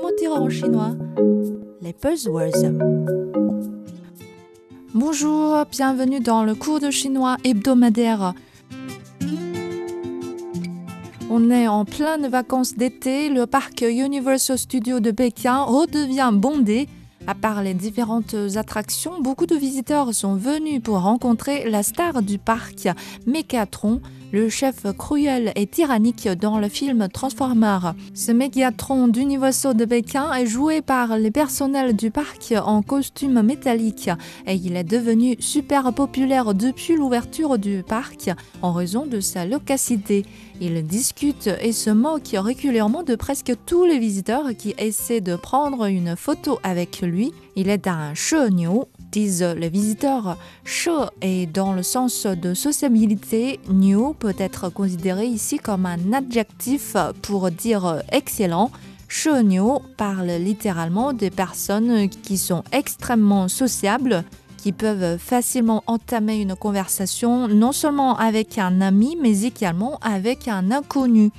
comment dire chinois Les buzzwords. Bonjour, bienvenue dans le cours de chinois hebdomadaire. On est en pleine vacances d'été, le parc Universal Studios de Pékin redevient bondé. À part les différentes attractions, beaucoup de visiteurs sont venus pour rencontrer la star du parc, Mécatron, le chef cruel et tyrannique dans le film Transformers. Ce Mégatron d'Universal de Pékin est joué par les personnels du parc en costume métallique et il est devenu super populaire depuis l'ouverture du parc en raison de sa locacité. Il discute et se moque régulièrement de presque tous les visiteurs qui essaient de prendre une photo avec lui il est un cheniu, disent les visiteurs. Che est dans le sens de sociabilité, new peut être considéré ici comme un adjectif pour dire excellent. Cheniu parle littéralement des personnes qui sont extrêmement sociables, qui peuvent facilement entamer une conversation non seulement avec un ami, mais également avec un inconnu.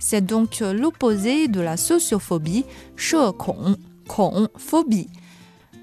C'est donc l'opposé de la sociophobie, shekong, kong, phobie.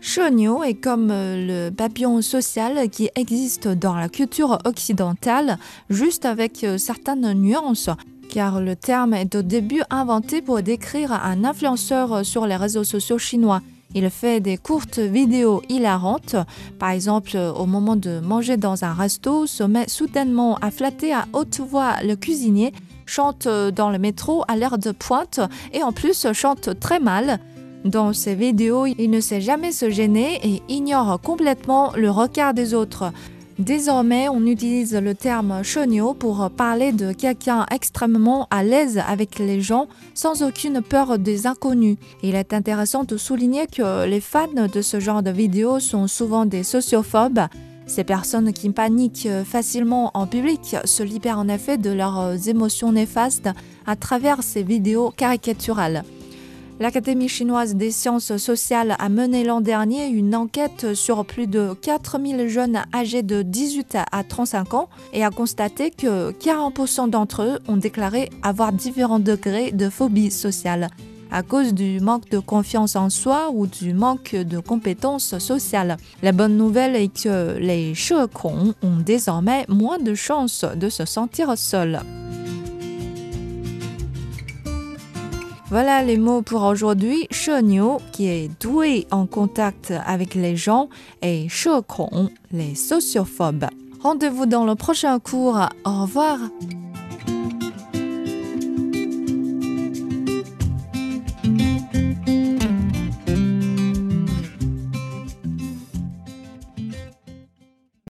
Shonyo est comme euh, le papillon social qui existe dans la culture occidentale, juste avec euh, certaines nuances, car le terme est au début inventé pour décrire un influenceur sur les réseaux sociaux chinois. Il fait des courtes vidéos hilarantes. Par exemple, au moment de manger dans un resto, se met soudainement à flatter à haute voix le cuisinier, chante dans le métro à l'air de pointe et en plus chante très mal. Dans ses vidéos, il ne sait jamais se gêner et ignore complètement le regard des autres. Désormais, on utilise le terme chenio pour parler de quelqu'un extrêmement à l'aise avec les gens sans aucune peur des inconnus. Il est intéressant de souligner que les fans de ce genre de vidéos sont souvent des sociophobes. Ces personnes qui paniquent facilement en public se libèrent en effet de leurs émotions néfastes à travers ces vidéos caricaturales. L'Académie chinoise des sciences sociales a mené l'an dernier une enquête sur plus de 4000 jeunes âgés de 18 à 35 ans et a constaté que 40% d'entre eux ont déclaré avoir différents degrés de phobie sociale à cause du manque de confiance en soi ou du manque de compétences sociales. La bonne nouvelle est que les chekons ont désormais moins de chances de se sentir seuls. Voilà les mots pour aujourd'hui. Sheniu, qui est doué en contact avec les gens, et Shekong, les sociophobes. Rendez-vous dans le prochain cours. Au revoir.